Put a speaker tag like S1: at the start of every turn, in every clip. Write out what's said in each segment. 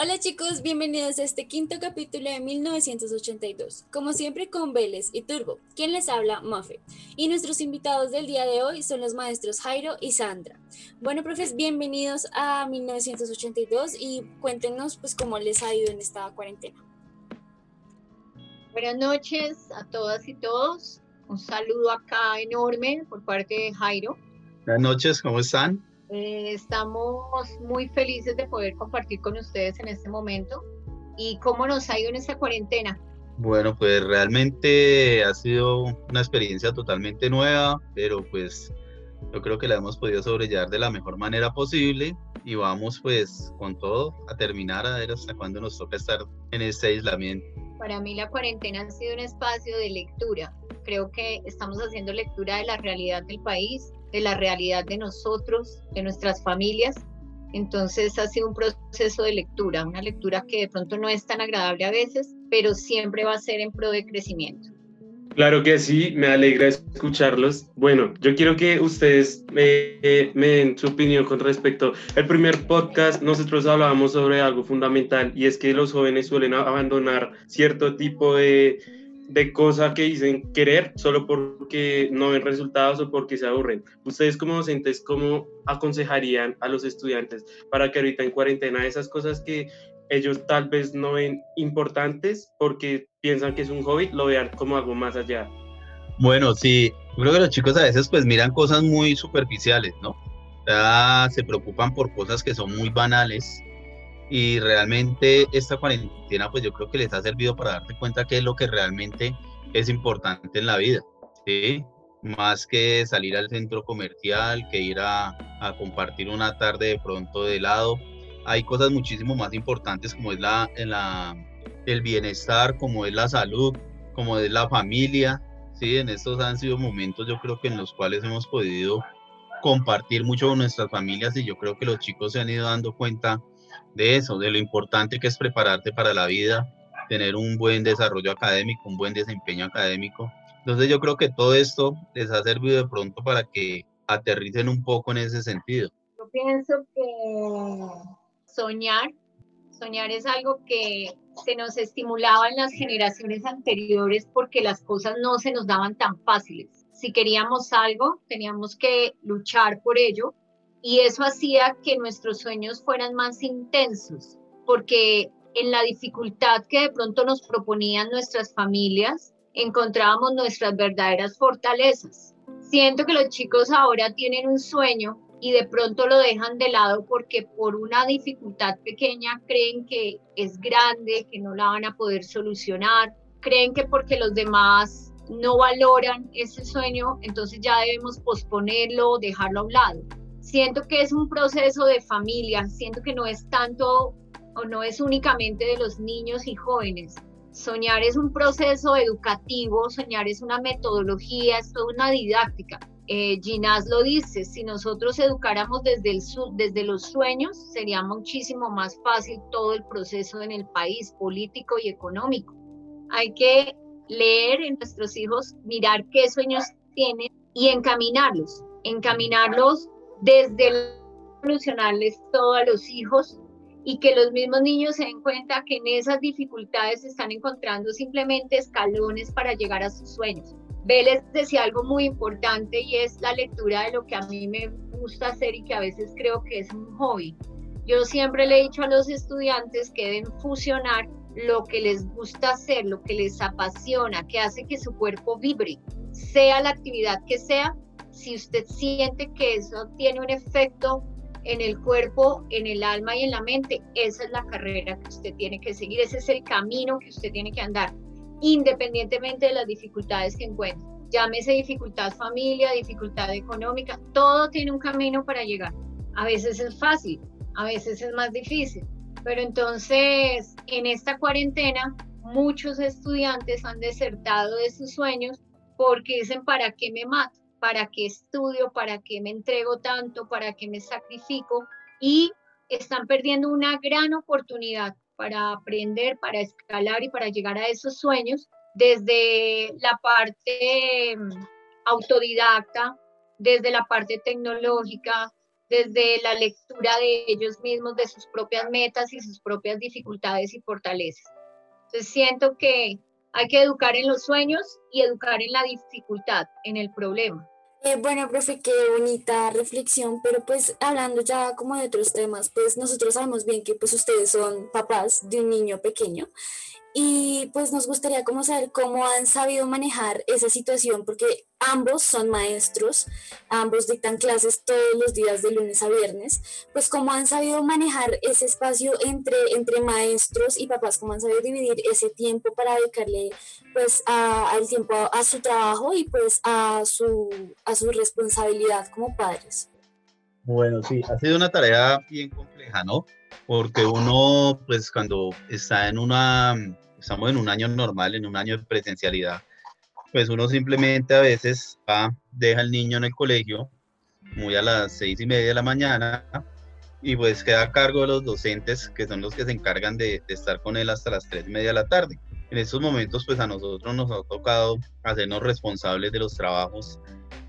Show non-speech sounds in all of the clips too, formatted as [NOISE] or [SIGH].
S1: Hola chicos, bienvenidos a este quinto capítulo de 1982. Como siempre con Vélez y Turbo, quien les habla, Mafe. Y nuestros invitados del día de hoy son los maestros Jairo y Sandra. Bueno, profes, bienvenidos a 1982 y cuéntenos pues cómo les ha ido en esta cuarentena.
S2: Buenas noches a todas y todos. Un saludo acá enorme por parte de Jairo.
S3: Buenas noches, ¿cómo están?
S2: Eh, estamos muy felices de poder compartir con ustedes en este momento. ¿Y cómo nos ha ido en esta cuarentena?
S3: Bueno, pues realmente ha sido una experiencia totalmente nueva, pero pues yo creo que la hemos podido sobrellevar de la mejor manera posible y vamos pues con todo a terminar a ver hasta cuándo nos toca estar en este aislamiento.
S2: Para mí la cuarentena ha sido un espacio de lectura. Creo que estamos haciendo lectura de la realidad del país, de la realidad de nosotros, de nuestras familias. Entonces ha sido un proceso de lectura, una lectura que de pronto no es tan agradable a veces, pero siempre va a ser en pro de crecimiento.
S4: Claro que sí, me alegra escucharlos. Bueno, yo quiero que ustedes me, me, den su opinión con respecto al primer podcast. Nosotros hablábamos sobre algo fundamental y es que los jóvenes suelen abandonar cierto tipo de, de cosas que dicen querer solo porque no ven resultados o porque se aburren. Ustedes como docentes, ¿cómo aconsejarían a los estudiantes para que ahorita en cuarentena esas cosas que ellos tal vez no ven importantes porque piensan que es un hobby, lo vean como algo más allá?
S3: Bueno, sí, creo que los chicos a veces pues miran cosas muy superficiales, ¿no? O se preocupan por cosas que son muy banales y realmente esta cuarentena pues yo creo que les ha servido para darte cuenta qué es lo que realmente es importante en la vida, ¿sí? Más que salir al centro comercial, que ir a, a compartir una tarde de pronto de helado, hay cosas muchísimo más importantes como es la, la, el bienestar, como es la salud, como es la familia, ¿sí? En estos han sido momentos yo creo que en los cuales hemos podido compartir mucho con nuestras familias y yo creo que los chicos se han ido dando cuenta de eso, de lo importante que es prepararte para la vida, tener un buen desarrollo académico, un buen desempeño académico. Entonces yo creo que todo esto les ha servido de pronto para que aterricen un poco en ese sentido.
S2: Yo pienso que soñar, soñar es algo que se nos estimulaba en las generaciones anteriores porque las cosas no se nos daban tan fáciles. Si queríamos algo, teníamos que luchar por ello y eso hacía que nuestros sueños fueran más intensos, porque en la dificultad que de pronto nos proponían nuestras familias, encontrábamos nuestras verdaderas fortalezas. Siento que los chicos ahora tienen un sueño y de pronto lo dejan de lado porque por una dificultad pequeña creen que es grande, que no la van a poder solucionar, creen que porque los demás no valoran ese sueño, entonces ya debemos posponerlo, dejarlo a un lado siento que es un proceso de familia, siento que no es tanto o no es únicamente de los niños y jóvenes. Soñar es un proceso educativo, soñar es una metodología, es toda una didáctica. Eh, Ginás lo dice, si nosotros educáramos desde, el, desde los sueños, sería muchísimo más fácil todo el proceso en el país, político y económico. Hay que leer en nuestros hijos, mirar qué sueños tienen y encaminarlos, encaminarlos desde solucionarles todo a los hijos y que los mismos niños se den cuenta que en esas dificultades están encontrando simplemente escalones para llegar a sus sueños. Vélez decía algo muy importante y es la lectura de lo que a mí me gusta hacer y que a veces creo que es un hobby. Yo siempre le he dicho a los estudiantes que deben fusionar lo que les gusta hacer, lo que les apasiona, que hace que su cuerpo vibre, sea la actividad que sea, si usted siente que eso tiene un efecto en el cuerpo, en el alma y en la mente, esa es la carrera que usted tiene que seguir, ese es el camino que usted tiene que andar, independientemente de las dificultades que encuentre. Llámese dificultad familia, dificultad económica, todo tiene un camino para llegar. A veces es fácil, a veces es más difícil, pero entonces en esta cuarentena muchos estudiantes han desertado de sus sueños porque dicen, ¿para qué me mato? Para qué estudio, para qué me entrego tanto, para qué me sacrifico y están perdiendo una gran oportunidad para aprender, para escalar y para llegar a esos sueños desde la parte mm, autodidacta, desde la parte tecnológica, desde la lectura de ellos mismos, de sus propias metas y sus propias dificultades y fortalezas. Entonces siento que hay que educar en los sueños y educar en la dificultad, en el problema.
S1: Eh, bueno, profe, qué bonita reflexión, pero pues hablando ya como de otros temas, pues nosotros sabemos bien que pues ustedes son papás de un niño pequeño y pues nos gustaría como saber cómo han sabido manejar esa situación, porque ambos son maestros, ambos dictan clases todos los días de lunes a viernes, pues cómo han sabido manejar ese espacio entre, entre maestros y papás, cómo han sabido dividir ese tiempo para dedicarle pues al tiempo a, su trabajo y pues a su, a su responsabilidad como padres.
S3: Bueno, sí, ha sido una tarea bien compleja, ¿no? Porque uno, pues cuando está en una, estamos en un año normal, en un año de presencialidad, pues uno simplemente a veces va, deja al niño en el colegio, muy a las seis y media de la mañana, y pues queda a cargo de los docentes, que son los que se encargan de, de estar con él hasta las tres y media de la tarde. En estos momentos, pues a nosotros nos ha tocado hacernos responsables de los trabajos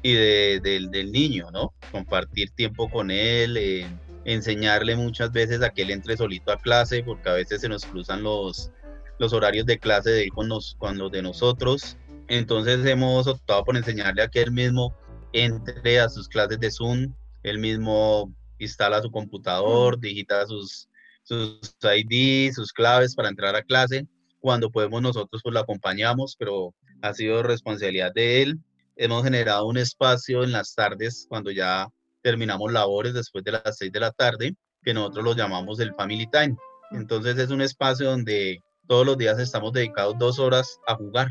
S3: y de, del niño, ¿no? Compartir tiempo con él, eh, enseñarle muchas veces a que él entre solito a clase, porque a veces se nos cruzan los, los horarios de clase de él con los, con los de nosotros. Entonces hemos optado por enseñarle a que él mismo entre a sus clases de Zoom, él mismo instala su computador, digita sus, sus ID, sus claves para entrar a clase. Cuando podemos nosotros pues lo acompañamos, pero ha sido responsabilidad de él hemos generado un espacio en las tardes cuando ya terminamos labores después de las seis de la tarde, que nosotros lo llamamos el Family Time. Entonces es un espacio donde todos los días estamos dedicados dos horas a jugar.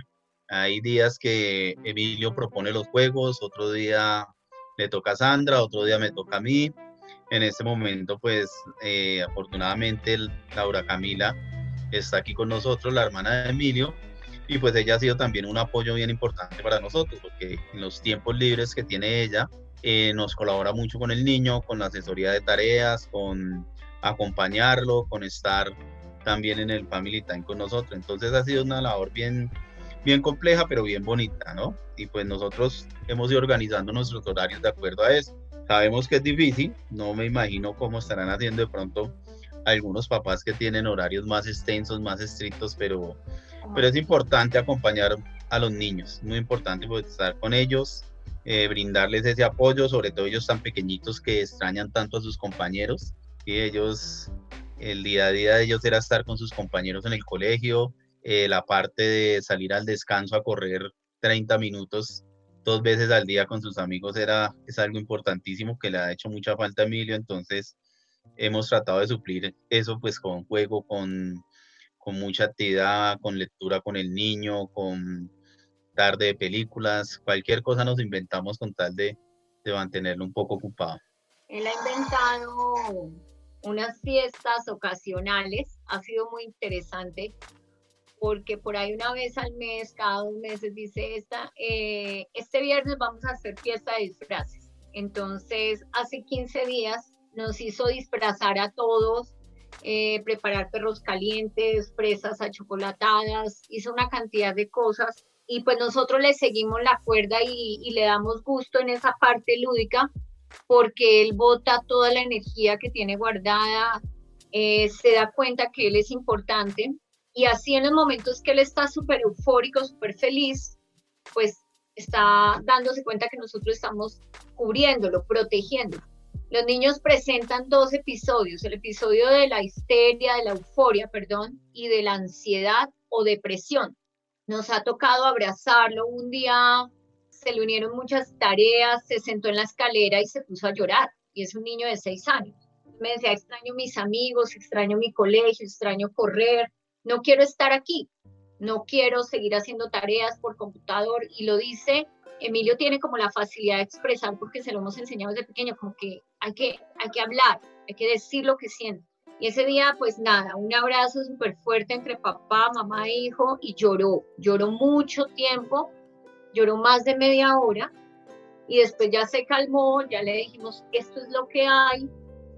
S3: Hay días que Emilio propone los juegos, otro día le toca a Sandra, otro día me toca a mí. En este momento, pues eh, afortunadamente Laura Camila está aquí con nosotros, la hermana de Emilio, y pues ella ha sido también un apoyo bien importante para nosotros, porque en los tiempos libres que tiene ella, eh, nos colabora mucho con el niño, con la asesoría de tareas, con acompañarlo, con estar también en el Family Time con nosotros. Entonces ha sido una labor bien, bien compleja, pero bien bonita, ¿no? Y pues nosotros hemos ido organizando nuestros horarios de acuerdo a eso. Sabemos que es difícil, no me imagino cómo estarán haciendo de pronto algunos papás que tienen horarios más extensos, más estrictos, pero pero es importante acompañar a los niños, muy importante pues, estar con ellos, eh, brindarles ese apoyo, sobre todo ellos tan pequeñitos que extrañan tanto a sus compañeros, y ellos, el día a día de ellos era estar con sus compañeros en el colegio, eh, la parte de salir al descanso a correr 30 minutos dos veces al día con sus amigos era, es algo importantísimo que le ha hecho mucha falta a Emilio, entonces hemos tratado de suplir eso pues con juego, con con mucha actividad, con lectura con el niño, con tarde de películas, cualquier cosa nos inventamos con tal de, de mantenerlo un poco ocupado.
S2: Él ha inventado unas fiestas ocasionales, ha sido muy interesante porque por ahí una vez al mes, cada dos meses dice esta, eh, este viernes vamos a hacer fiesta de disfraces. Entonces, hace 15 días nos hizo disfrazar a todos eh, preparar perros calientes, fresas achocolatadas, hizo una cantidad de cosas y pues nosotros le seguimos la cuerda y, le damos gusto en esa parte lúdica porque él bota toda la energía que tiene guardada, eh, se da cuenta que él es importante y así en los momentos que él está súper eufórico, súper feliz, pues está dándose cuenta que nosotros estamos cubriéndolo, protegiéndolo. Los niños presentan dos episodios, el episodio de la histeria, de la euforia, perdón, y de la ansiedad o depresión. Nos ha tocado abrazarlo. Un día se le unieron muchas tareas, se sentó en la escalera y se puso a llorar. Y es un niño de seis años. Me decía, extraño mis amigos, extraño mi colegio, extraño correr, no quiero estar aquí, no quiero seguir haciendo tareas por computador. Y lo dice Emilio tiene como la facilidad de expresar porque se lo hemos enseñado desde pequeño, como que hay que, hay que hablar, hay que decir lo que siente. Y ese día, pues nada, un abrazo súper fuerte entre papá, mamá e hijo y lloró, lloró mucho tiempo, lloró más de media hora y después ya se calmó, ya le dijimos, esto es lo que hay,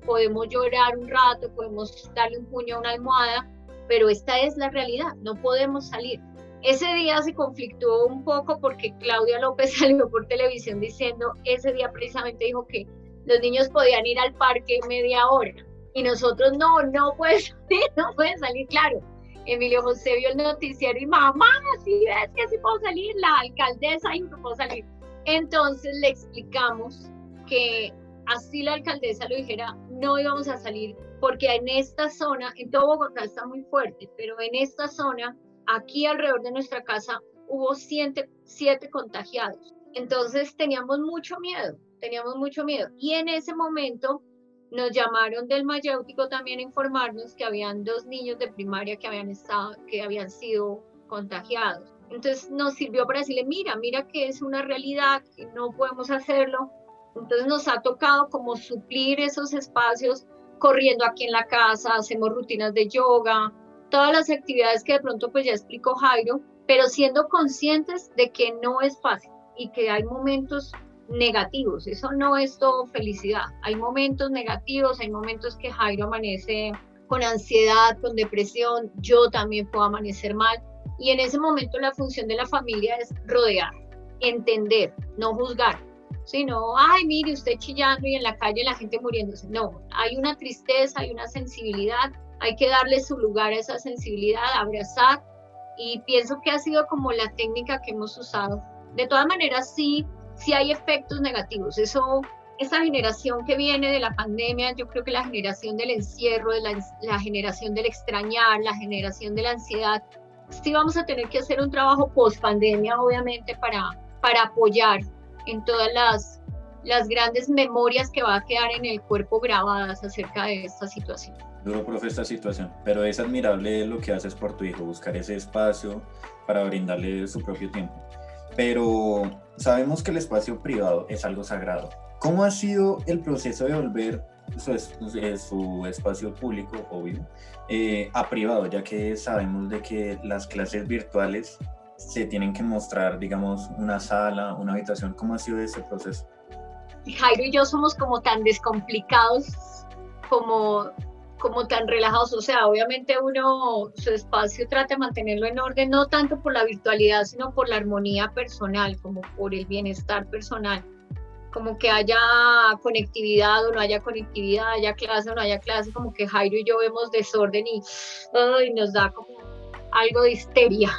S2: podemos llorar un rato, podemos darle un puño a una almohada, pero esta es la realidad, no podemos salir. Ese día se conflictó un poco porque Claudia López [LAUGHS] salió por televisión diciendo, ese día precisamente dijo que los niños podían ir al parque media hora y nosotros no, no puedes [LAUGHS] salir, no pueden salir, claro. Emilio José vio el noticiero y mamá, si ves que sí puedo salir, la alcaldesa y no puedo salir. Entonces le explicamos que así la alcaldesa lo dijera, no íbamos a salir porque en esta zona, en todo Bogotá está muy fuerte, pero en esta zona, aquí alrededor de nuestra casa, hubo siete contagiados. Entonces teníamos mucho miedo, teníamos mucho miedo. Y en ese momento nos llamaron del Mayéutico también a informarnos que habían dos niños de primaria que habían, estado, que habían sido contagiados. Entonces nos sirvió para decirle, mira, mira que es una realidad, que no podemos hacerlo. Entonces nos ha tocado como suplir esos espacios corriendo aquí en la casa, hacemos rutinas de yoga, todas las actividades que de pronto pues ya explicó Jairo, pero siendo conscientes de que no es fácil y que hay momentos negativos, eso no es todo felicidad, hay momentos negativos, hay momentos que Jairo amanece con ansiedad, con depresión, yo también puedo amanecer mal y en ese momento la función de la familia es rodear, entender, no juzgar, sino, ay, mire, usted chillando y en la calle la gente muriéndose. No, hay una tristeza, hay una sensibilidad, hay que darle su lugar a esa sensibilidad, abrazar, y pienso que ha sido como la técnica que hemos usado. De todas maneras, sí, sí hay efectos negativos. Eso, esa generación que viene de la pandemia, yo creo que la generación del encierro, de la, la generación del extrañar, la generación de la ansiedad, sí vamos a tener que hacer un trabajo post pandemia, obviamente, para, para apoyar en todas las, las grandes memorias que va a quedar en el cuerpo grabadas acerca de esta situación.
S5: Duro, profe, esta situación, pero es admirable lo que haces por tu hijo, buscar ese espacio para brindarle su propio tiempo. Pero sabemos que el espacio privado es algo sagrado. ¿Cómo ha sido el proceso de volver su, su espacio público, obvio, eh, a privado, ya que sabemos de que las clases virtuales se tienen que mostrar, digamos, una sala, una habitación? ¿Cómo ha sido ese proceso?
S2: Jairo y yo somos como tan descomplicados, como, como tan relajados. O sea, obviamente uno su espacio trata de mantenerlo en orden, no tanto por la virtualidad, sino por la armonía personal, como por el bienestar personal. Como que haya conectividad o no haya conectividad, haya clase o no haya clase, como que Jairo y yo vemos desorden y ay, nos da como algo de histeria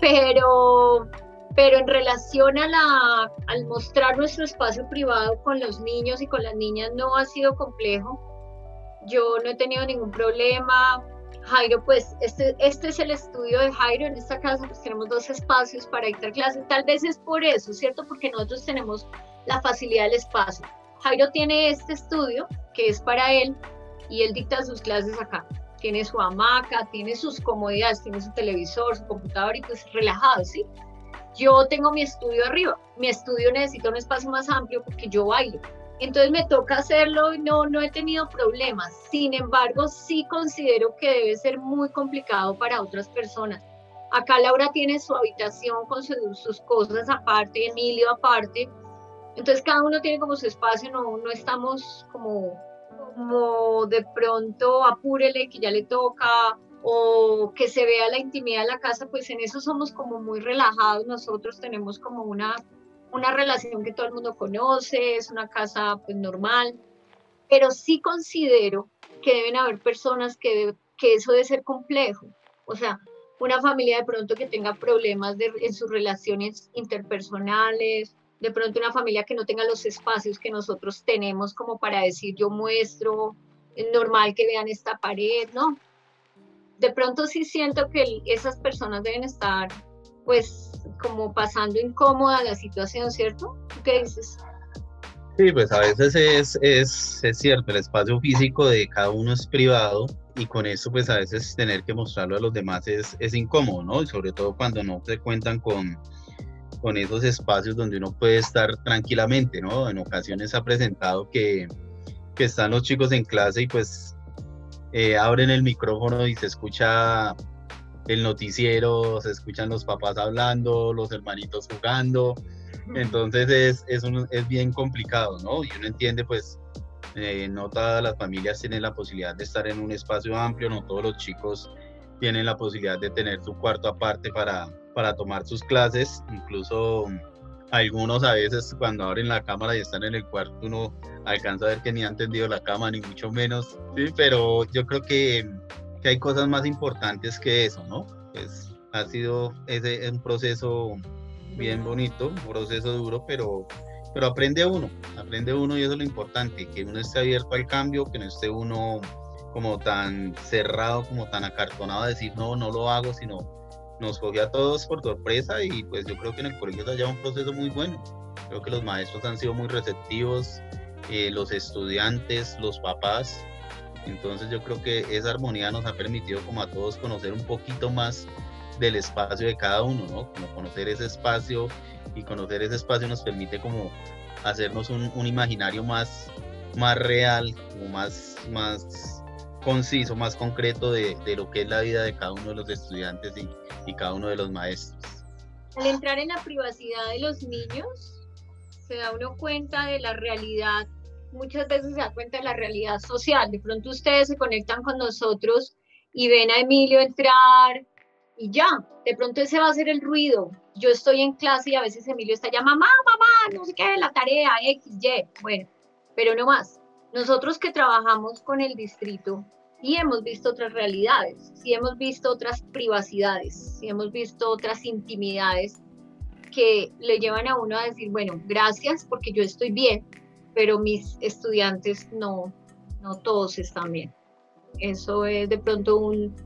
S2: pero, pero en relación a la, al mostrar nuestro espacio privado con los niños y con las niñas no ha sido complejo. Yo no he tenido ningún problema. Jairo, pues este, este es el estudio de Jairo. En esta casa pues tenemos dos espacios para dictar clases. Tal vez es por eso, ¿cierto? Porque nosotros tenemos la facilidad del espacio. Jairo tiene este estudio que es para él y él dicta sus clases acá tiene su hamaca, tiene sus comodidades, tiene su televisor, su computador y pues relajado, ¿sí? Yo tengo mi estudio arriba, mi estudio necesita un espacio más amplio porque yo bailo. Entonces me toca hacerlo y no, no he tenido problemas. Sin embargo, sí considero que debe ser muy complicado para otras personas. Acá Laura tiene su habitación con sus cosas aparte, Emilio aparte. Entonces cada uno tiene como su espacio, no, no estamos como como de pronto apúrele que ya le toca o que se vea la intimidad de la casa, pues en eso somos como muy relajados. Nosotros tenemos como una, una relación que todo el mundo conoce, es una casa pues normal, pero sí considero que deben haber personas que, que eso debe ser complejo. O sea, una familia de pronto que tenga problemas en sus relaciones interpersonales de pronto una familia que no tenga los espacios que nosotros tenemos como para decir yo muestro, es normal que vean esta pared, ¿no? De pronto sí siento que esas personas deben estar pues como pasando incómoda la situación, ¿cierto? ¿Qué dices?
S3: Sí, pues a veces es, es, es cierto, el espacio físico de cada uno es privado y con eso pues a veces tener que mostrarlo a los demás es, es incómodo, ¿no? Y sobre todo cuando no se cuentan con, con esos espacios donde uno puede estar tranquilamente, ¿no? En ocasiones ha presentado que, que están los chicos en clase y pues eh, abren el micrófono y se escucha el noticiero, se escuchan los papás hablando, los hermanitos jugando, entonces es, es, un, es bien complicado, ¿no? Y uno entiende pues eh, no todas las familias tienen la posibilidad de estar en un espacio amplio, no todos los chicos tienen la posibilidad de tener su cuarto aparte para, para tomar sus clases. Incluso algunos a veces cuando abren la cámara y están en el cuarto uno alcanza a ver que ni han tendido la cama, ni mucho menos, ¿sí? pero yo creo que, que hay cosas más importantes que eso, ¿no? Pues ha sido ese un proceso bien bonito, un proceso duro, pero, pero aprende uno, aprende uno y eso es lo importante, que uno esté abierto al cambio, que no esté uno como tan cerrado, como tan acartonado a decir no, no lo hago, sino nos cogió a todos por sorpresa y pues yo creo que en el colegio se ha llevado un proceso muy bueno. Creo que los maestros han sido muy receptivos, eh, los estudiantes, los papás. Entonces yo creo que esa armonía nos ha permitido como a todos conocer un poquito más del espacio de cada uno, ¿no? Como conocer ese espacio y conocer ese espacio nos permite como hacernos un, un imaginario más, más real, como más, más conciso, más concreto de, de, lo que es la vida de cada uno de los estudiantes y, y cada uno de los maestros.
S2: Al entrar en la privacidad de los niños, se da uno cuenta de la realidad, muchas veces se da cuenta de la realidad social. De pronto ustedes se conectan con nosotros y ven a Emilio entrar y ya, de pronto ese va a ser el ruido. Yo estoy en clase y a veces Emilio está ya, mamá, mamá, no sé qué, la tarea, X, Y, bueno, pero no más. Nosotros que trabajamos con el distrito, sí hemos visto otras realidades, sí hemos visto otras privacidades, sí hemos visto otras intimidades que le llevan a uno a decir, bueno, gracias porque yo estoy bien, pero mis estudiantes no, no todos están bien. Eso es de pronto un,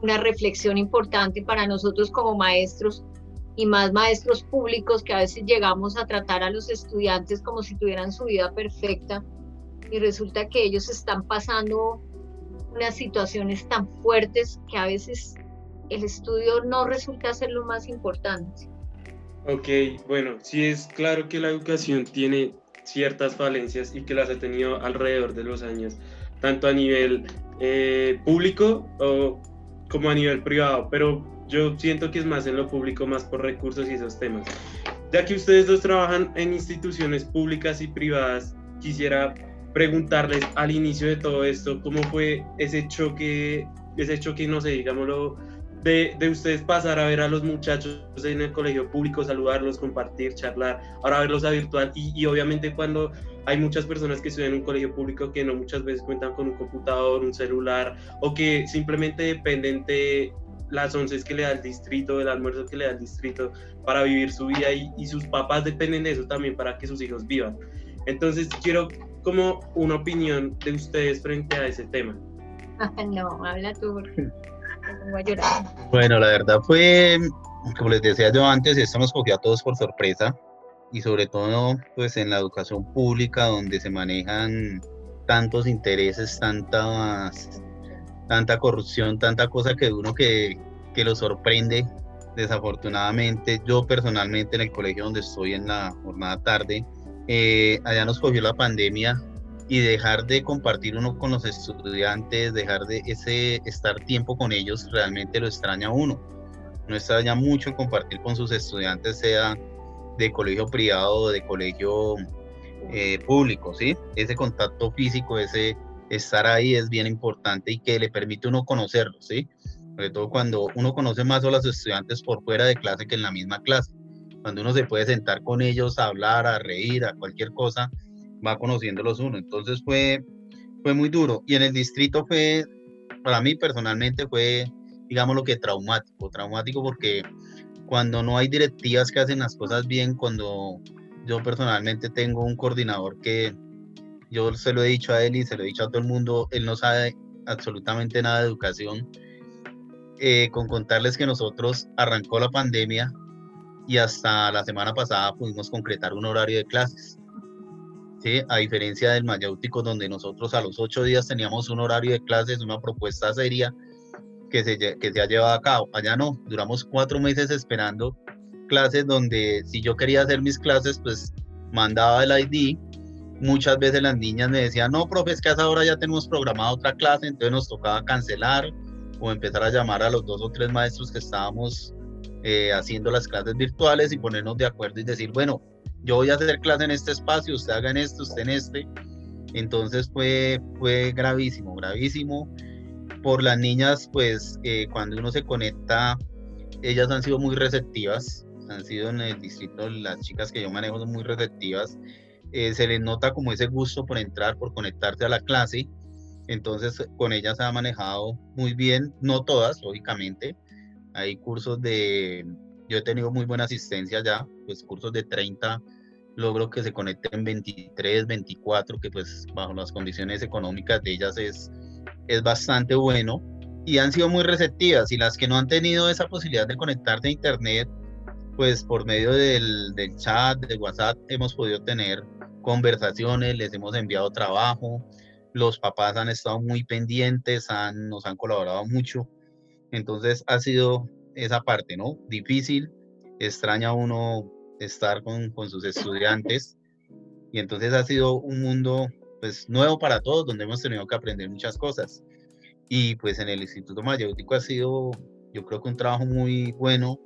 S2: una reflexión importante para nosotros como maestros y más maestros públicos que a veces llegamos a tratar a los estudiantes como si tuvieran su vida perfecta y resulta que ellos están pasando unas situaciones tan fuertes que a veces el estudio no resulta ser lo más importante.
S4: Ok, bueno, sí es claro que la educación tiene ciertas falencias y que las ha tenido alrededor de los años, tanto a nivel eh, público o como a nivel privado, pero yo siento que es más en lo público, más por recursos y esos temas. Ya que ustedes dos trabajan en instituciones públicas y privadas, quisiera preguntarles al inicio de todo esto, ¿cómo fue ese choque, ese choque, no sé, digámoslo, de, de, ustedes pasar a ver a los muchachos en el colegio público, saludarlos, compartir, charlar, ahora verlos a virtual y, y, obviamente cuando hay muchas personas que estudian en un colegio público que no muchas veces cuentan con un computador, un celular o que simplemente dependen de las once que le da el distrito, del almuerzo que le da el distrito para vivir su vida y, sus papás dependen de eso también para que sus hijos vivan. Entonces quiero como una opinión de ustedes frente a ese tema. [LAUGHS]
S2: no, habla tú porque
S3: Bueno, la verdad fue, como les decía yo antes, esto nos cogió a todos por sorpresa y sobre todo pues en la educación pública donde se manejan tantos intereses, tantas, tanta corrupción, tanta cosa que uno que, que lo sorprende. Desafortunadamente, yo personalmente en el colegio donde estoy en la jornada tarde, eh, allá nos cogió la pandemia y dejar de compartir uno con los estudiantes, dejar de ese estar tiempo con ellos, realmente lo extraña uno. No extraña mucho compartir con sus estudiantes, sea de colegio privado o de colegio eh, público, ¿sí? Ese contacto físico, ese estar ahí es bien importante y que le permite uno conocerlos, ¿sí? Sobre todo cuando uno conoce más a los estudiantes por fuera de clase que en la misma clase cuando uno se puede sentar con ellos a hablar, a reír, a cualquier cosa, va conociéndolos uno. Entonces fue, fue muy duro. Y en el distrito fue, para mí personalmente fue, digamos lo que traumático, traumático porque cuando no hay directivas que hacen las cosas bien, cuando yo personalmente tengo un coordinador que yo se lo he dicho a él y se lo he dicho a todo el mundo, él no sabe absolutamente nada de educación. Eh, con contarles que nosotros arrancó la pandemia y hasta la semana pasada pudimos concretar un horario de clases. ¿Sí? A diferencia del mayéutico, donde nosotros a los ocho días teníamos un horario de clases, una propuesta seria que se, que se ha llevado a cabo. Allá no, duramos cuatro meses esperando clases donde si yo quería hacer mis clases, pues mandaba el ID. Muchas veces las niñas me decían, no, profe, es que a esa hora ya tenemos programada otra clase, entonces nos tocaba cancelar o empezar a llamar a los dos o tres maestros que estábamos eh, haciendo las clases virtuales y ponernos de acuerdo y decir, bueno, yo voy a hacer clase en este espacio, usted haga en este, usted en este. Entonces fue, fue gravísimo, gravísimo. Por las niñas, pues eh, cuando uno se conecta, ellas han sido muy receptivas. han sido en el distrito, las chicas que yo manejo son muy receptivas. Eh, se les nota como ese gusto por entrar, por conectarse a la clase. Entonces, con ellas se ha manejado muy bien, no todas, lógicamente. Hay cursos de, yo he tenido muy buena asistencia ya, pues cursos de 30, logro que se conecten 23, 24, que pues bajo las condiciones económicas de ellas es, es bastante bueno y han sido muy receptivas y las que no han tenido esa posibilidad de conectarse a internet, pues por medio del, chat, de WhatsApp, hemos podido tener conversaciones, les hemos enviado trabajo, los papás han estado muy pendientes, han, nos han colaborado mucho, entonces ha sido esa parte, ¿no? Difícil, extraña uno estar con, con sus estudiantes y entonces ha sido un mundo pues nuevo para todos donde hemos tenido que aprender muchas cosas. Y pues en el Instituto Mayéutico ha sido, yo creo que un trabajo muy bueno.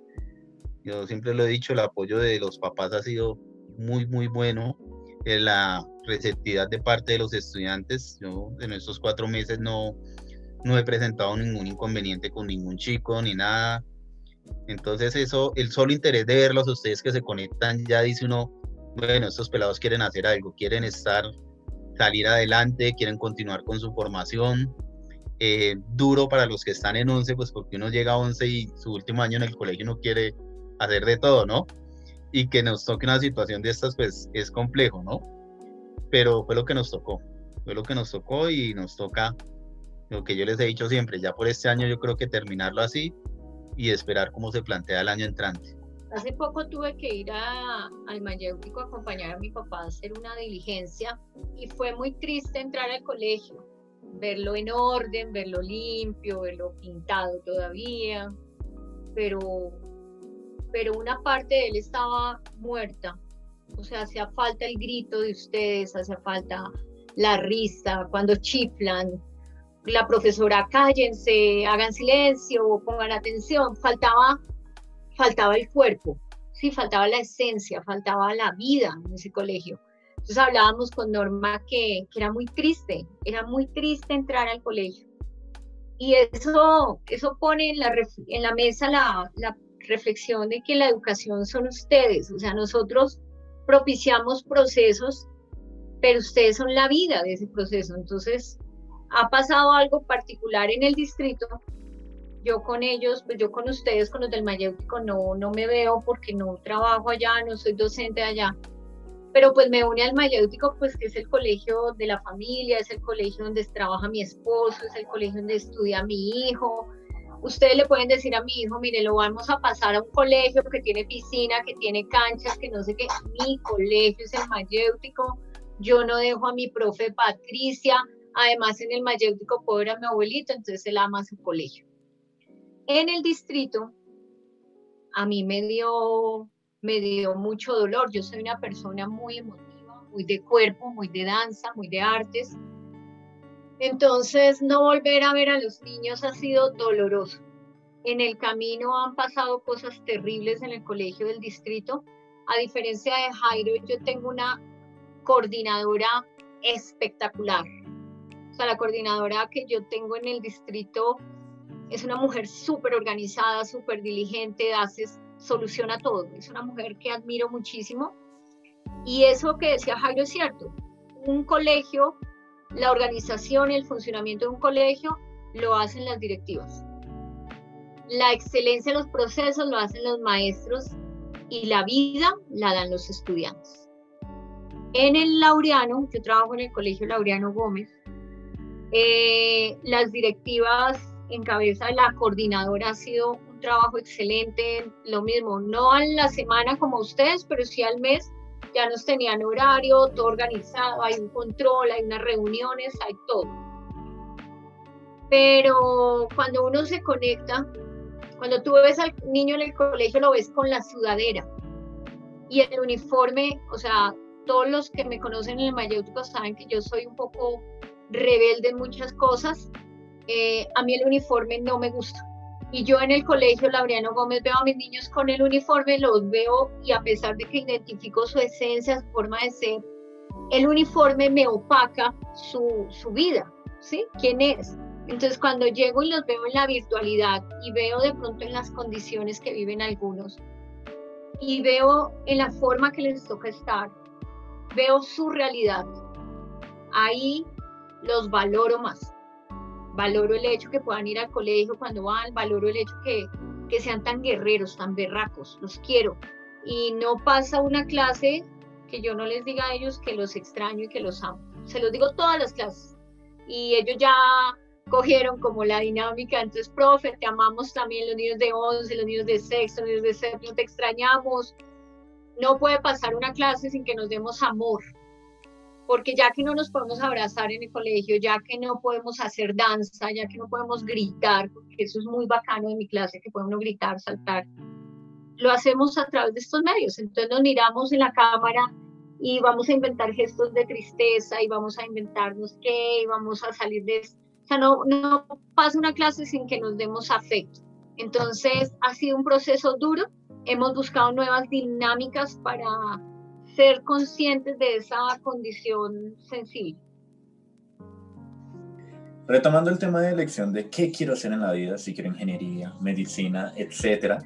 S3: Yo siempre lo he dicho, el apoyo de los papás ha sido muy, muy bueno. Eh, la receptividad de parte de los estudiantes, yo en estos cuatro meses no, no he presentado ningún inconveniente con ningún chico ni nada. Entonces eso, el solo interés de verlos ustedes que se conectan, ya dice uno, bueno, estos pelados quieren hacer algo, quieren estar, salir adelante, quieren continuar con su formación. Eh, duro para los que están en 11, pues porque uno llega a 11 y su último año en el colegio no quiere hacer de todo, ¿no? Y que nos toque una situación de estas, pues es complejo, ¿no? Pero fue lo que nos tocó, fue lo que nos tocó y nos toca lo que yo les he dicho siempre, ya por este año yo creo que terminarlo así y esperar cómo se plantea el año entrante.
S2: Hace poco tuve que ir a, al Mayéutico a acompañar a mi papá a hacer una diligencia y fue muy triste entrar al colegio verlo en orden, verlo limpio, verlo pintado todavía, pero, pero una parte de él estaba muerta. O sea, hacía falta el grito de ustedes, hacía falta la risa, cuando chiflan, la profesora cállense, hagan silencio, pongan atención, faltaba, faltaba el cuerpo, sí, faltaba la esencia, faltaba la vida en ese colegio. Entonces hablábamos con Norma que, que, era muy triste, era muy triste entrar al colegio. Y eso, eso pone en la, en la mesa la, la reflexión de que la educación son ustedes, o sea, nosotros propiciamos procesos, pero ustedes son la vida de ese proceso. Entonces, ha pasado algo particular en el distrito. Yo con ellos, pues yo con ustedes, con los del Mayéutico, no, no me veo porque no trabajo allá, no soy docente allá, pero pues me une al mayéutico, pues que es el colegio de la familia, es el colegio donde trabaja mi esposo, es el colegio donde estudia mi hijo. Ustedes le pueden decir a mi hijo, mire, lo vamos a pasar a un colegio que tiene piscina, que tiene canchas, que no sé qué. Mi colegio es el mayéutico. Yo no dejo a mi profe Patricia. Además, en el mayéutico puedo ver a mi abuelito, entonces él ama su colegio. En el distrito, a mí me dio me dio mucho dolor. Yo soy una persona muy emotiva, muy de cuerpo, muy de danza, muy de artes. Entonces, no volver a ver a los niños ha sido doloroso. En el camino han pasado cosas terribles en el colegio del distrito. A diferencia de Jairo, yo tengo una coordinadora espectacular. O sea, la coordinadora que yo tengo en el distrito es una mujer súper organizada, súper diligente, hace soluciona todo. Es una mujer que admiro muchísimo. Y eso que decía Jairo es cierto. Un colegio, la organización y el funcionamiento de un colegio lo hacen las directivas. La excelencia de los procesos lo hacen los maestros y la vida la dan los estudiantes. En el Laureano, yo trabajo en el Colegio Laureano Gómez, eh, las directivas en cabeza de la coordinadora ha sido trabajo excelente, lo mismo, no a la semana como ustedes, pero sí al mes, ya nos tenían horario, todo organizado, hay un control, hay unas reuniones, hay todo. Pero cuando uno se conecta, cuando tú ves al niño en el colegio, lo ves con la sudadera. Y el uniforme, o sea, todos los que me conocen en el mayéutico saben que yo soy un poco rebelde en muchas cosas. Eh, a mí el uniforme no me gusta y yo en el colegio Laureano Gómez veo a mis niños con el uniforme, los veo y a pesar de que identifico su esencia, su forma de ser, el uniforme me opaca su, su vida, ¿sí? ¿Quién es? Entonces cuando llego y los veo en la virtualidad y veo de pronto en las condiciones que viven algunos, y veo en la forma que les toca estar, veo su realidad. Ahí los valoro más. Valoro el hecho que puedan ir al colegio cuando van, valoro el hecho que, que sean tan guerreros, tan berracos, los quiero. Y no pasa una clase que yo no les diga a ellos que los extraño y que los amo. Se los digo todas las clases. Y ellos ya cogieron como la dinámica, entonces, profe, te amamos también los niños de 11, los niños de sexto, los niños de séptimo, te extrañamos. No puede pasar una clase sin que nos demos amor, porque ya que no nos podemos abrazar en el colegio, ya que no podemos hacer danza, ya que no podemos gritar, porque eso es muy bacano en mi clase, que podemos gritar, saltar, lo hacemos a través de estos medios. Entonces nos miramos en la cámara y vamos a inventar gestos de tristeza y vamos a inventarnos qué y vamos a salir de o sea, no, no pasa una clase sin que nos demos afecto. Entonces, ha sido un proceso duro. Hemos buscado nuevas dinámicas para ser conscientes de esa condición sensible.
S5: Retomando el tema de elección de qué quiero hacer en la vida, si quiero ingeniería, medicina, etcétera,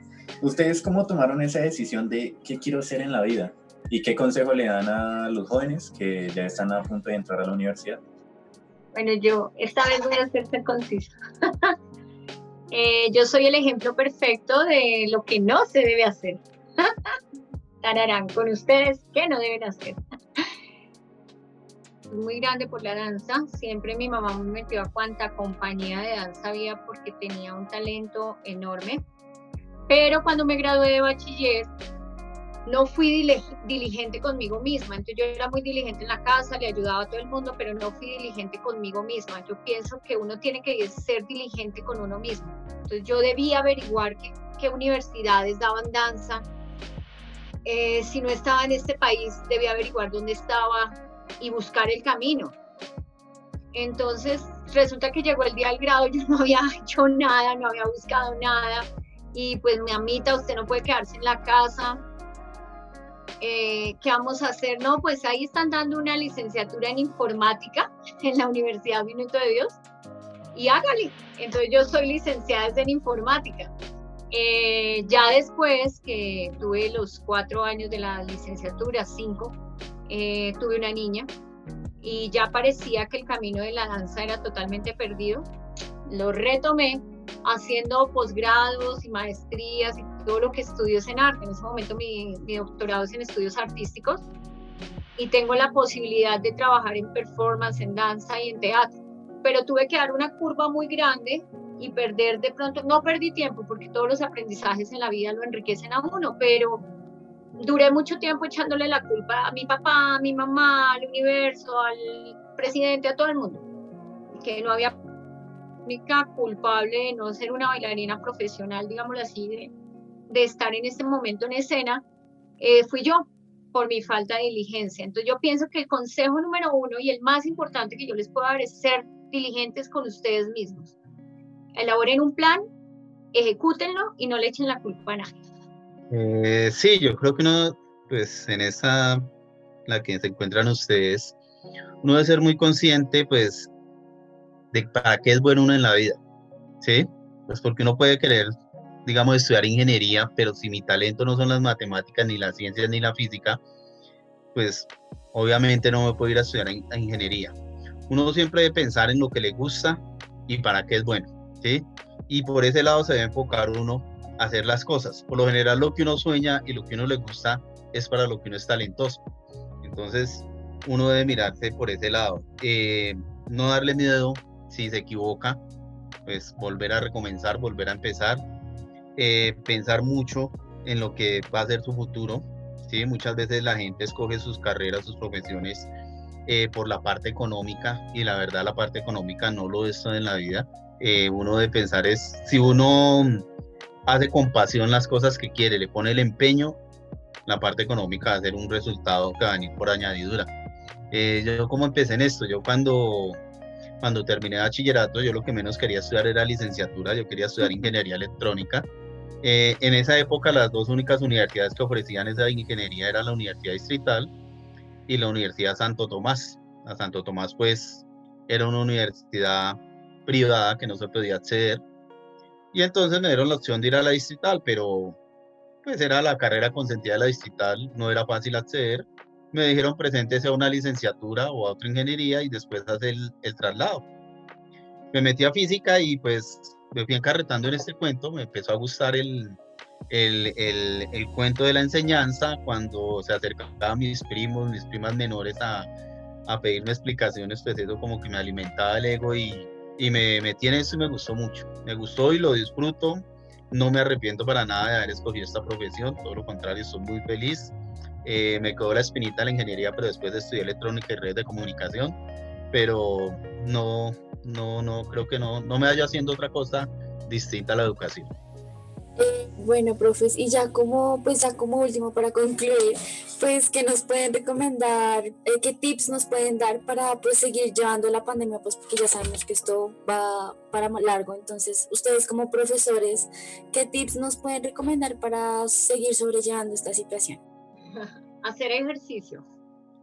S5: ¿ustedes cómo tomaron esa decisión de qué quiero hacer en la vida? ¿Y qué consejo le dan a los jóvenes que ya están a punto de entrar a la universidad?
S2: Bueno, yo esta vez voy a ser concisa. [LAUGHS] eh, yo soy el ejemplo perfecto de lo que no se debe hacer. [LAUGHS] Con ustedes, ¿qué no deben hacer? [LAUGHS] muy grande por la danza. Siempre mi mamá me metió a cuanta compañía de danza había porque tenía un talento enorme. Pero cuando me gradué de bachiller, no fui diligente conmigo misma. Entonces yo era muy diligente en la casa, le ayudaba a todo el mundo, pero no fui diligente conmigo misma. Yo pienso que uno tiene que ser diligente con uno mismo. Entonces yo debía averiguar qué, universidades daban danza. Eh, si no estaba en este país, debía averiguar dónde estaba y buscar el camino. Entonces resulta que llegó el día del grado, [LAUGHS] yo no había hecho nada, no había buscado nada. Y pues mi amita, usted no puede quedarse en la casa, eh, ¿qué vamos a hacer? No, pues ahí están dando una licenciatura en informática [LAUGHS] en la Universidad Minuto de Dios y hágale. Entonces yo soy licenciada en informática. Eh, ya después que tuve los cuatro años de la licenciatura, cinco, eh, tuve una niña y ya parecía que el camino de la danza era totalmente perdido. Lo retomé haciendo posgrados y maestrías y todo lo que estudio es en arte. En ese momento mi, mi doctorado es en estudios artísticos y tengo la posibilidad de trabajar en performance, en danza y en teatro. Pero tuve que dar una curva muy grande y perder de pronto, no perdí tiempo porque todos los aprendizajes en la vida lo enriquecen a uno, pero duré mucho tiempo echándole la culpa a mi papá, a mi mamá, al universo, al presidente, a todo el mundo, que no había única culpable de no ser una bailarina profesional, digámoslo así, de, de estar en este momento en escena, eh, fui yo por mi falta de diligencia. Entonces yo pienso que el consejo número uno y el más importante que yo les puedo dar es ser diligentes con ustedes mismos. Elaboren un plan, ejecútenlo y no le echen la culpa a nadie.
S3: Eh, sí, yo creo que uno, pues en esa, la que se encuentran ustedes, uno debe ser muy consciente, pues, de para qué es bueno uno en la vida, ¿sí? Pues porque uno puede querer digamos, estudiar ingeniería, pero si mi talento no son las matemáticas, ni las ciencias, ni la física, pues obviamente no me puedo ir a estudiar ingeniería. Uno siempre debe pensar en lo que le gusta y para qué es bueno, ¿sí? Y por ese lado se debe enfocar uno a hacer las cosas. Por lo general lo que uno sueña y lo que uno le gusta es para lo que uno es talentoso. Entonces uno debe mirarse por ese lado. Eh, no darle miedo si se equivoca, pues volver a recomenzar, volver a empezar eh, pensar mucho en lo que va a ser su futuro. ¿sí? Muchas veces la gente escoge sus carreras, sus profesiones eh, por la parte económica y la verdad la parte económica no lo es en la vida. Eh, uno de pensar es, si uno hace con pasión las cosas que quiere, le pone el empeño, la parte económica va a ser un resultado que va a venir por añadidura. yo como empecé en esto, yo cuando cuando terminé bachillerato, yo lo que menos quería estudiar era licenciatura, yo quería estudiar ingeniería electrónica eh, en esa época las dos únicas universidades que ofrecían esa ingeniería eran la Universidad Distrital y la Universidad Santo Tomás. La Santo Tomás pues era una universidad privada que no se podía acceder y entonces me dieron la opción de ir a la Distrital, pero pues era la carrera consentida de la distrital, no era fácil acceder. Me dijeron presente a una licenciatura o a otra ingeniería y después hacer el, el traslado. Me metí a física y pues me fui encarretando en este cuento, me empezó a gustar el, el, el, el, cuento de la enseñanza cuando se acercaban mis primos, mis primas menores a, a pedirme explicaciones, pues eso como que me alimentaba el ego y, y me metí en eso y me gustó mucho. Me gustó y lo disfruto. No me arrepiento para nada de haber escogido esta profesión, todo lo contrario, estoy muy feliz. Eh, me quedó la espinita de la ingeniería, pero después estudié electrónica y redes de comunicación, pero no, no, no, creo que no, no me vaya haciendo otra cosa distinta a la educación.
S1: Bueno, profes, y ya como, pues ya como último para concluir, pues qué nos pueden recomendar, eh, qué tips nos pueden dar para pues seguir llevando la pandemia, pues porque ya sabemos que esto va para largo, entonces ustedes como profesores, ¿qué tips nos pueden recomendar para seguir sobrellevando esta situación? [LAUGHS]
S2: Hacer ejercicio,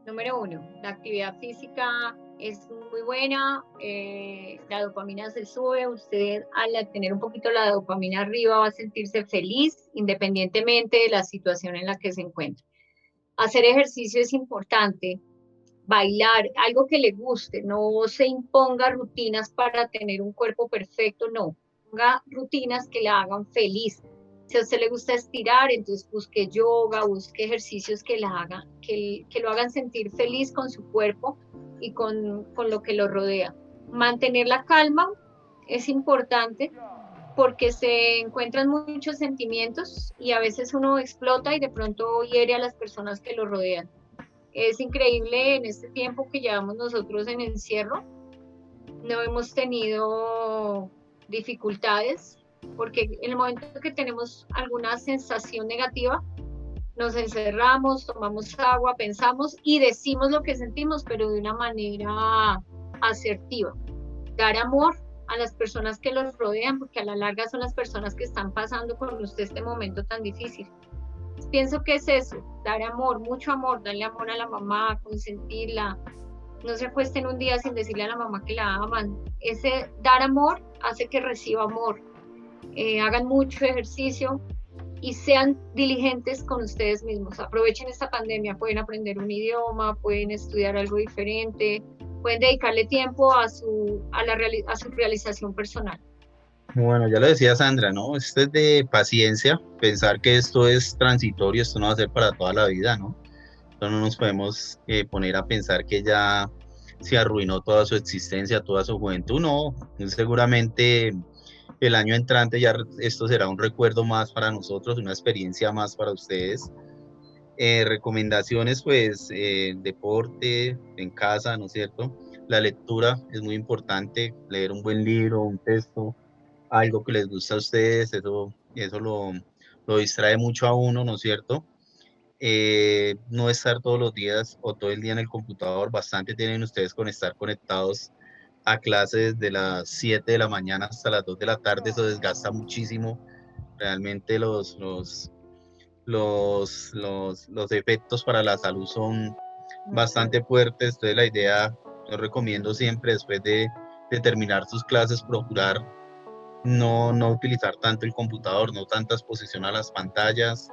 S2: número uno, la actividad física es muy buena, eh, la dopamina se sube, usted al tener un poquito la dopamina arriba va a sentirse feliz independientemente de la situación en la que se encuentre. Hacer ejercicio es importante, bailar, algo que le guste, no se imponga rutinas para tener un cuerpo perfecto, no, ponga rutinas que le hagan feliz. Si a usted le gusta estirar, entonces busque yoga, busque ejercicios que, la hagan, que, que lo hagan sentir feliz con su cuerpo y con, con lo que lo rodea. Mantener la calma es importante porque se encuentran muchos sentimientos y a veces uno explota y de pronto hiere a las personas que lo rodean. Es increíble en este tiempo que llevamos nosotros en encierro, no hemos tenido dificultades porque en el momento que tenemos alguna sensación negativa, nos encerramos, tomamos agua, pensamos y decimos lo que sentimos, pero de una manera asertiva. Dar amor a las personas que los rodean, porque a la larga son las personas que están pasando con usted este momento tan difícil. Pienso que es eso, dar amor, mucho amor, darle amor a la mamá, consentirla. No se acuesten un día sin decirle a la mamá que la aman. Ese dar amor hace que reciba amor. Eh, hagan mucho ejercicio, y sean diligentes con ustedes mismos. Aprovechen esta pandemia, pueden aprender un idioma, pueden estudiar algo diferente, pueden dedicarle tiempo a su, a la a su realización personal.
S3: Bueno, ya lo decía Sandra, ¿no? Esto es de paciencia, pensar que esto es transitorio, esto no va a ser para toda la vida, ¿no? Entonces no nos podemos eh, poner a pensar que ya se arruinó toda su existencia, toda su juventud, no, seguramente el año entrante ya esto será un recuerdo más para nosotros, una experiencia más para ustedes. Eh, recomendaciones, pues, eh, deporte en casa, ¿no es cierto? La lectura es muy importante, leer un buen libro, un texto, algo que les gusta a ustedes, eso, eso lo, lo distrae mucho a uno, ¿no es cierto? Eh, no estar todos los días o todo el día en el computador, bastante tienen ustedes con estar conectados a clases de las 7 de la mañana hasta las 2 de la tarde, eso desgasta muchísimo. Realmente los, los, los, los, los efectos para la salud son bastante fuertes. Entonces la idea, yo recomiendo siempre después de, de terminar sus clases, procurar no, no utilizar tanto el computador, no tanta exposición a las pantallas.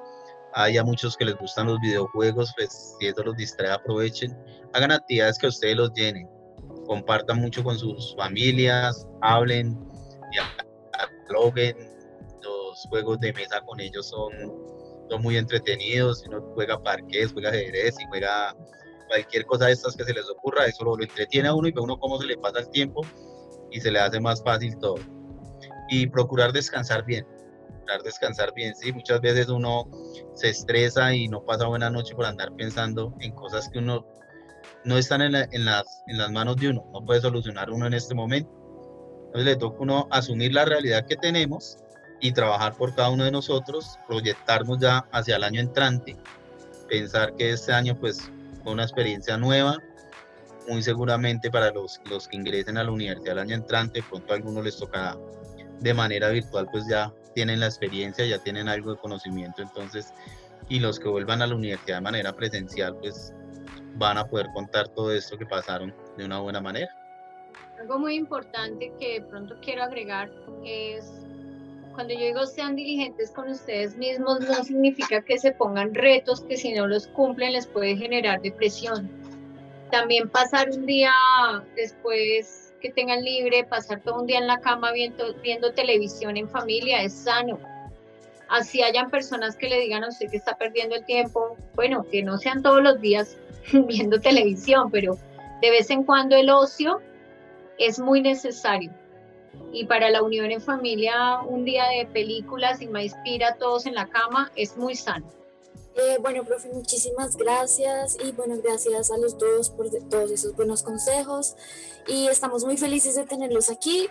S3: Hay a muchos que les gustan los videojuegos, pues si eso los distrae, aprovechen. Hagan actividades que a ustedes los llenen compartan mucho con sus familias, hablen, dialoguen. Los juegos de mesa con ellos son, son muy entretenidos. Si uno juega parques, juega ajedrez y juega cualquier cosa de estas que se les ocurra, eso lo, entretiene a uno y ve uno cómo se le pasa el tiempo y se le hace más fácil todo. Y procurar descansar bien, procurar descansar bien, sí, muchas veces uno se estresa y no pasa buena noche por andar pensando en cosas que uno no están en, en, las, en las manos de uno, no puede solucionar uno en este momento. Entonces le toca uno asumir la realidad que tenemos y trabajar por cada uno de nosotros, proyectarnos ya hacia el año entrante, pensar que este año pues fue una experiencia nueva, muy seguramente para los, los que ingresen a la universidad el año entrante, pronto a algunos les toca de manera virtual pues ya tienen la experiencia, ya tienen algo de conocimiento, entonces, y los que vuelvan a la universidad de manera presencial pues van a poder contar todo esto que pasaron de una buena manera.
S2: Algo muy importante que de pronto quiero agregar es Cuando yo digo sean diligentes con ustedes mismos, no [LAUGHS] significa que se pongan retos que si no los cumplen les puede generar depresión. También pasar un día después que tengan libre, pasar todo un día en la cama viendo, viendo televisión en familia es sano. Así hayan personas que le digan a usted que está perdiendo el tiempo, bueno, que no sean todos los días [LAUGHS] viendo televisión, pero de vez en cuando el ocio es muy necesario. Y para la unión en familia, un día de películas y más inspira a todos en la cama es muy sano.
S1: Eh, bueno, profe, muchísimas gracias y bueno, gracias a los dos por todos esos buenos consejos y estamos muy felices de tenerlos aquí.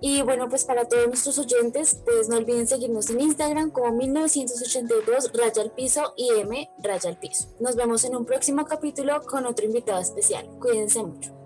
S1: Y bueno, pues para todos nuestros oyentes, pues no olviden seguirnos en Instagram como 1982 raya al piso y M raya al piso. Nos vemos en un próximo capítulo con otro invitado especial. Cuídense mucho.